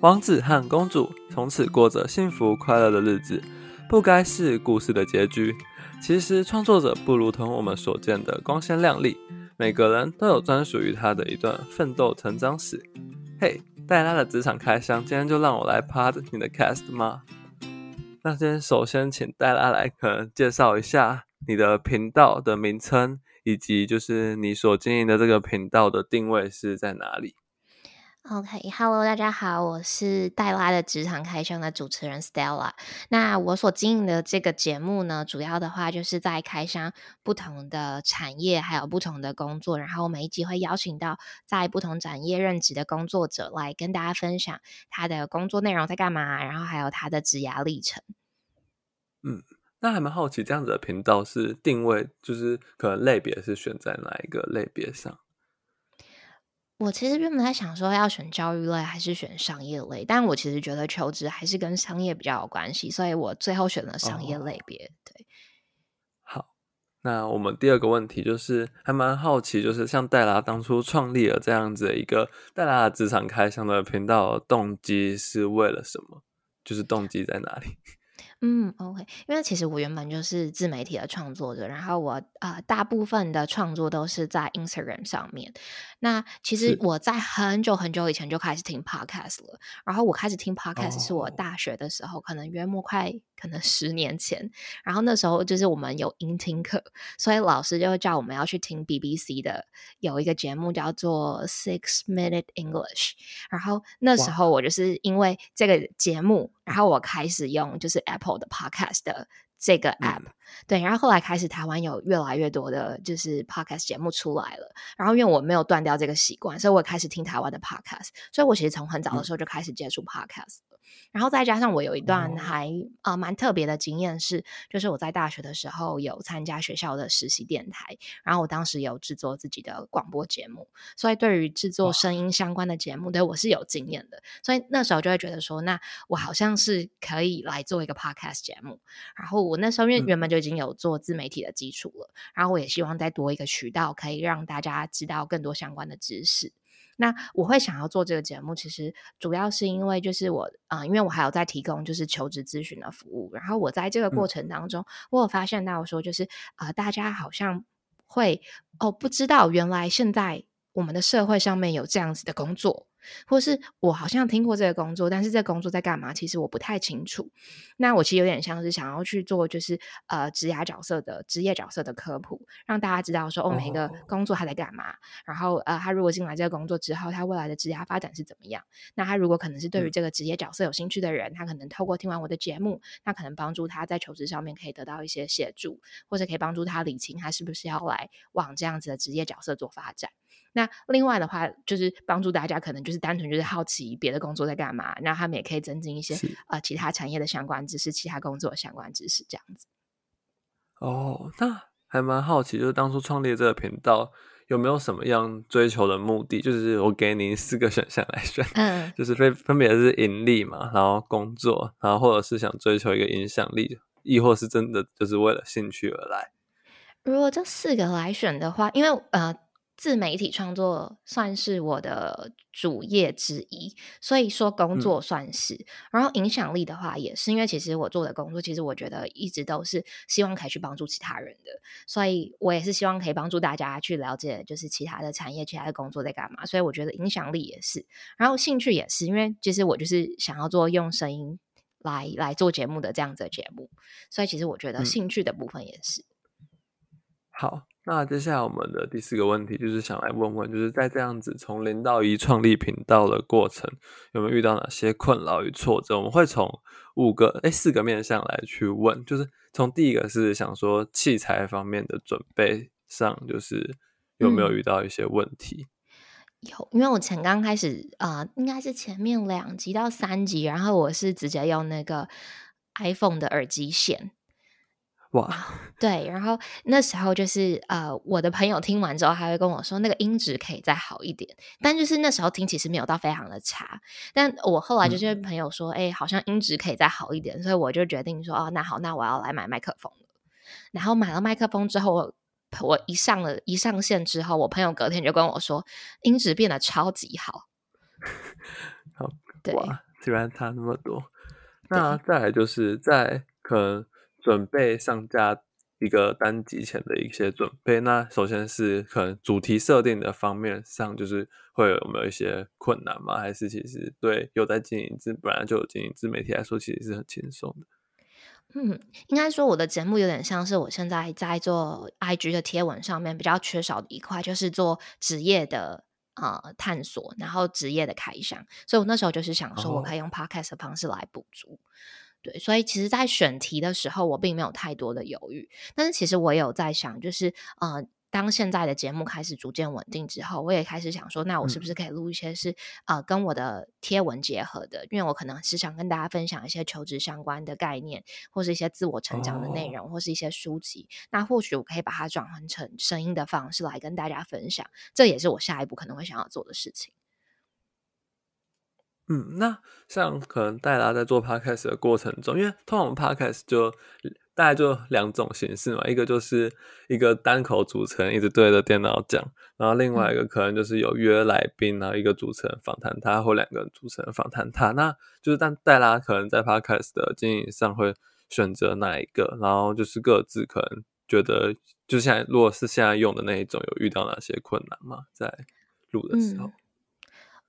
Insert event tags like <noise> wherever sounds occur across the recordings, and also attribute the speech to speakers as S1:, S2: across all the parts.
S1: 王子和公主从此过着幸福快乐的日子，不该是故事的结局。其实，创作者不如同我们所见的光鲜亮丽，每个人都有专属于他的一段奋斗成长史。嘿，黛拉的职场开箱，今天就让我来 part 你的 cast 吗？那先首先请黛拉来可能介绍一下你的频道的名称，以及就是你所经营的这个频道的定位是在哪里。
S2: OK，Hello，大家好，我是黛拉的职场开箱的主持人 Stella。那我所经营的这个节目呢，主要的话就是在开箱不同的产业，还有不同的工作，然后每一集会邀请到在不同产业任职的工作者来跟大家分享他的工作内容在干嘛，然后还有他的职涯历程。
S1: 嗯，那还蛮好奇，这样子的频道是定位，就是可能类别是选在哪一个类别上？
S2: 我其实原本在想说要选教育类还是选商业类，但我其实觉得求职还是跟商业比较有关系，所以我最后选了商业类别。对，
S1: 好，那我们第二个问题就是还蛮好奇，就是像戴拉当初创立了这样子的一个戴拉的职场开箱的频道，动机是为了什么？就是动机在哪里？
S2: 嗯，OK，因为其实我原本就是自媒体的创作者，然后我呃大部分的创作都是在 Instagram 上面。那其实我在很久很久以前就开始听 Podcast 了，然后我开始听 Podcast 是我大学的时候，可能约莫快可能十年前。然后那时候就是我们有音听课，所以老师就叫我们要去听 BBC 的有一个节目叫做 Six Minute English。然后那时候我就是因为这个节目。然后我开始用就是 Apple 的 Podcast 的这个 App，对，然后后来开始台湾有越来越多的就是 Podcast 节目出来了，然后因为我没有断掉这个习惯，所以我开始听台湾的 Podcast，所以我其实从很早的时候就开始接触 Podcast。然后再加上我有一段还啊蛮特别的经验是，就是我在大学的时候有参加学校的实习电台，然后我当时有制作自己的广播节目，所以对于制作声音相关的节目，对我是有经验的。所以那时候就会觉得说，那我好像是可以来做一个 podcast 节目。然后我那时候因为原本就已经有做自媒体的基础了，然后我也希望再多一个渠道，可以让大家知道更多相关的知识。那我会想要做这个节目，其实主要是因为就是我啊，因为我还有在提供就是求职咨询的服务，然后我在这个过程当中，我有发现到说，就是啊，大家好像会哦，不知道原来现在我们的社会上面有这样子的工作。或是我好像听过这个工作，但是这工作在干嘛？其实我不太清楚。那我其实有点像是想要去做，就是呃职涯角色的职业角色的科普，让大家知道说哦，每一个工作他在干嘛。然后呃，他如果进来这个工作之后，他未来的职涯发展是怎么样？那他如果可能是对于这个职业角色有兴趣的人，他可能透过听完我的节目，那可能帮助他在求职上面可以得到一些协助，或者可以帮助他理清他是不是要来往这样子的职业角色做发展。那另外的话，就是帮助大家，可能就是单纯就是好奇别的工作在干嘛，那他们也可以增进一些呃其他产业的相关知识，其他工作的相关知识这样子。
S1: 哦，那还蛮好奇，就是当初创立这个频道有没有什么样追求的目的？就是我给您四个选项来选，嗯，就是分分别是盈利嘛，然后工作，然后或者是想追求一个影响力，亦或是真的就是为了兴趣而来。
S2: 如果这四个来选的话，因为呃。自媒体创作算是我的主业之一，所以说工作算是。然后影响力的话，也是因为其实我做的工作，其实我觉得一直都是希望可以去帮助其他人的，所以我也是希望可以帮助大家去了解，就是其他的产业、其他的工作在干嘛。所以我觉得影响力也是，然后兴趣也是，因为其实我就是想要做用声音来来做节目的这样子的节目，所以其实我觉得兴趣的部分也是。
S1: 好。那接下来我们的第四个问题就是想来问问，就是在这样子从零到一创立频道的过程，有没有遇到哪些困扰与挫折？我们会从五个哎四个面向来去问，就是从第一个是想说器材方面的准备上，就是有没有遇到一些问题？
S2: 有，因为我前刚开始啊，应该是前面两集到三集，然后我是直接用那个 iPhone 的耳机线。
S1: 哇，
S2: 对，然后那时候就是呃，我的朋友听完之后，还会跟我说那个音质可以再好一点，但就是那时候听其实没有到非常的差，但我后来就是朋友说，哎，好像音质可以再好一点，所以我就决定说，哦，那好，那我要来买麦克风了。然后买了麦克风之后，我我一上了一上线之后，我朋友隔天就跟我说，音质变得超级好。<laughs>
S1: 好，对，居然差那么多。那再来就是在可能准备上架一个单集前的一些准备。那首先是可能主题设定的方面上，就是会有没有一些困难吗？还是其实对有在经营自本来就有经营自媒体来说，其实是很轻松的。
S2: 嗯，应该说我的节目有点像是我现在在做 IG 的贴文上面比较缺少的一块，就是做职业的呃探索，然后职业的开箱。所以我那时候就是想说，我可以用 Podcast 的方式来补足。对，所以其实，在选题的时候，我并没有太多的犹豫。但是，其实我有在想，就是呃。当现在的节目开始逐渐稳定之后，我也开始想说，那我是不是可以录一些是呃跟我的贴文结合的？因为我可能是想跟大家分享一些求职相关的概念，或是一些自我成长的内容，或是一些书籍。那或许我可以把它转换成声音的方式来跟大家分享，这也是我下一步可能会想要做的事情。
S1: 嗯，那像可能戴拉在做 podcast 的过程中，因为通常 podcast 就大概就两种形式嘛，一个就是一个单口主持人一直对着电脑讲，然后另外一个可能就是有约来宾，然后一个主持人访谈他，或两个主持人访谈他。那就是但戴拉可能在 podcast 的经营上会选择哪一个？然后就是各自可能觉得，就现在如果是现在用的那一种，有遇到哪些困难吗？在录的时候？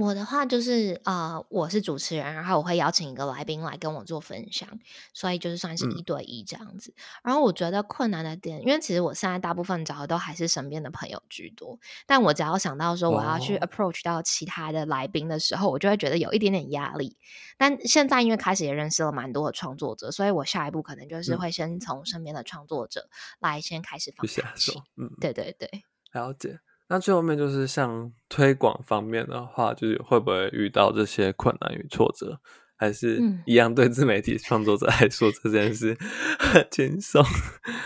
S2: 我的话就是呃，我是主持人，然后我会邀请一个来宾来跟我做分享，所以就是算是一对一这样子。然后我觉得困难的点，因为其实我现在大部分找的都还是身边的朋友居多，但我只要想到说我要去 approach 到其他的来宾的时候，我就会觉得有一点点压力。但现在因为开始也认识了蛮多的创作者，所以我下一步可能就是会先从身边的创作者来先开始放下手。嗯，对对对，
S1: 了解。那最后面就是像推广方面的话，就是会不会遇到这些困难与挫折，还是一样对自媒体创作者来说这件事很轻松？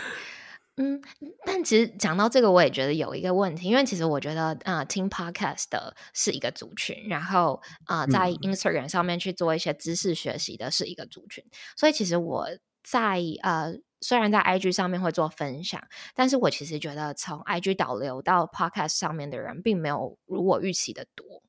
S1: <laughs>
S2: 嗯，但其实讲到这个，我也觉得有一个问题，因为其实我觉得啊，听 podcast 的是一个族群，然后啊，在 Instagram 上面去做一些知识学习的是一个族群，所以其实我在呃。虽然在 IG 上面会做分享，但是我其实觉得从 IG 导流到 Podcast 上面的人，并没有如我预期的多。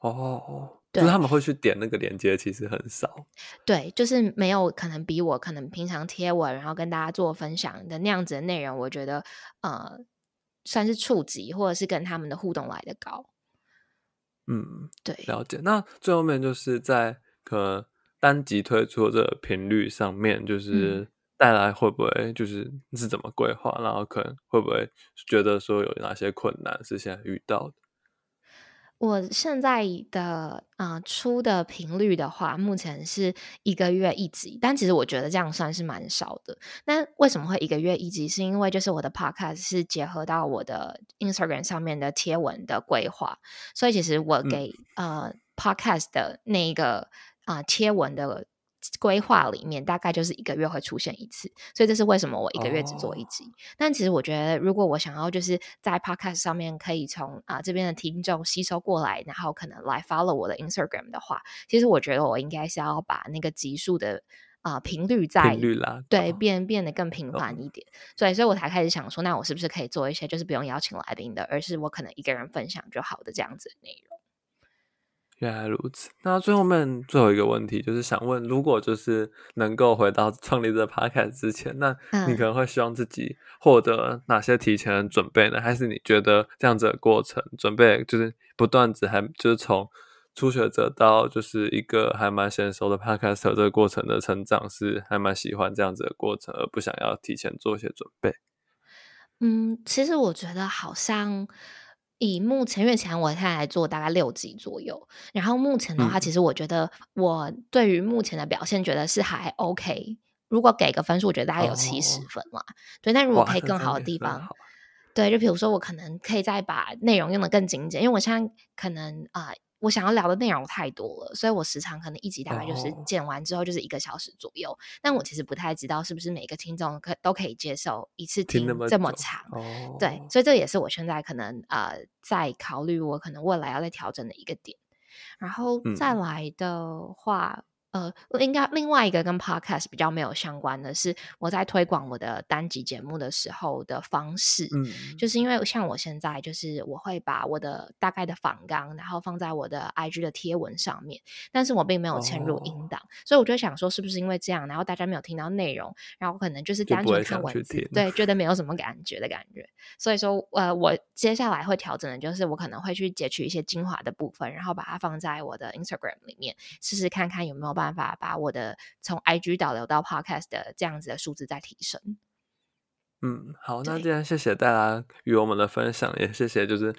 S1: 哦，就是他们会去点那个链接，其实很少。
S2: 对，就是没有可能比我可能平常贴文，然后跟大家做分享的那样子的内容，我觉得呃，算是触及或者是跟他们的互动来的高。
S1: 嗯，
S2: 对，
S1: 了解。那最后面就是在可能单集推出的频率上面，就是。带来会不会就是是怎么规划？然后可能会不会觉得说有哪些困难是现在遇到的？
S2: 我现在的啊出的频率的话，目前是一个月一集，但其实我觉得这样算是蛮少的。那为什么会一个月一集？是因为就是我的 podcast 是结合到我的 Instagram 上面的贴文的规划，所以其实我给呃 podcast 的那一个啊贴文的。规划里面大概就是一个月会出现一次，所以这是为什么我一个月只做一集。但其实我觉得，如果我想要就是在 Podcast 上面可以从啊这边的听众吸收过来，然后可能来 follow 我的 Instagram 的话，其实我觉得我应该是要把那个集数的啊频率在
S1: 频率啦，
S2: 对变变得更频繁一点。所以，所以我才开始想说，那我是不是可以做一些就是不用邀请来宾的，而是我可能一个人分享就好的这样子的内容。
S1: 原来如此。那最后面最后一个问题就是想问，如果就是能够回到 <laughs> 创立这 podcast 之前，那你可能会希望自己获得哪些提前的准备呢？还是你觉得这样子的过程准备就是不断子，还就是从初学者到就是一个还蛮娴熟的 podcast 这个过程的成长，是还蛮喜欢这样子的过程，而不想要提前做一些准备？
S2: 嗯，其实我觉得好像。以目前，因为前我现在来做大概六集左右，然后目前的话，其实我觉得我对于目前的表现觉得是还 OK。如果给个分数，我觉得大概有七十分嘛。对，但如果可以更好的地方，对，就比如说我可能可以再把内容用的更精简，因为我现在可能啊。我想要聊的内容太多了，所以我时常可能一集大概就是剪完之后就是一个小时左右。但我其实不太知道是不是每个听众可都可以接受一次听这么长。对，所以这也是我现在可能呃在考虑我可能未来要再调整的一个点。然后再来的话，呃，应该另外一个跟 podcast 比较没有相关的是，我在推广我的单集节目的时候的方式，嗯，就是。因为像我现在就是我会把我的大概的访纲，然后放在我的 IG 的贴文上面，但是我并没有嵌入音档，所以我就想说，是不是因为这样，然后大家没有听到内容，然后可能就是单纯看文字，对，觉得没有什么感觉的感觉，所以说，呃，我接下来会调整的就是，我可能会去截取一些精华的部分，然后把它放在我的 Instagram 里面，试试看看有没有办法。办法把我的从 IG 导流到 Podcast 的这样子的数字再提升。
S1: 嗯，好，那既然谢谢大家与我们的分享，也谢谢就是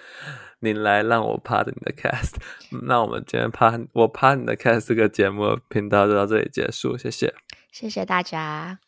S1: 您来让我 part 你的 cast。<laughs> 那我们今天 part 我 part 你的 cast 这个节目频道就到这里结束，谢谢，
S2: 谢谢大家。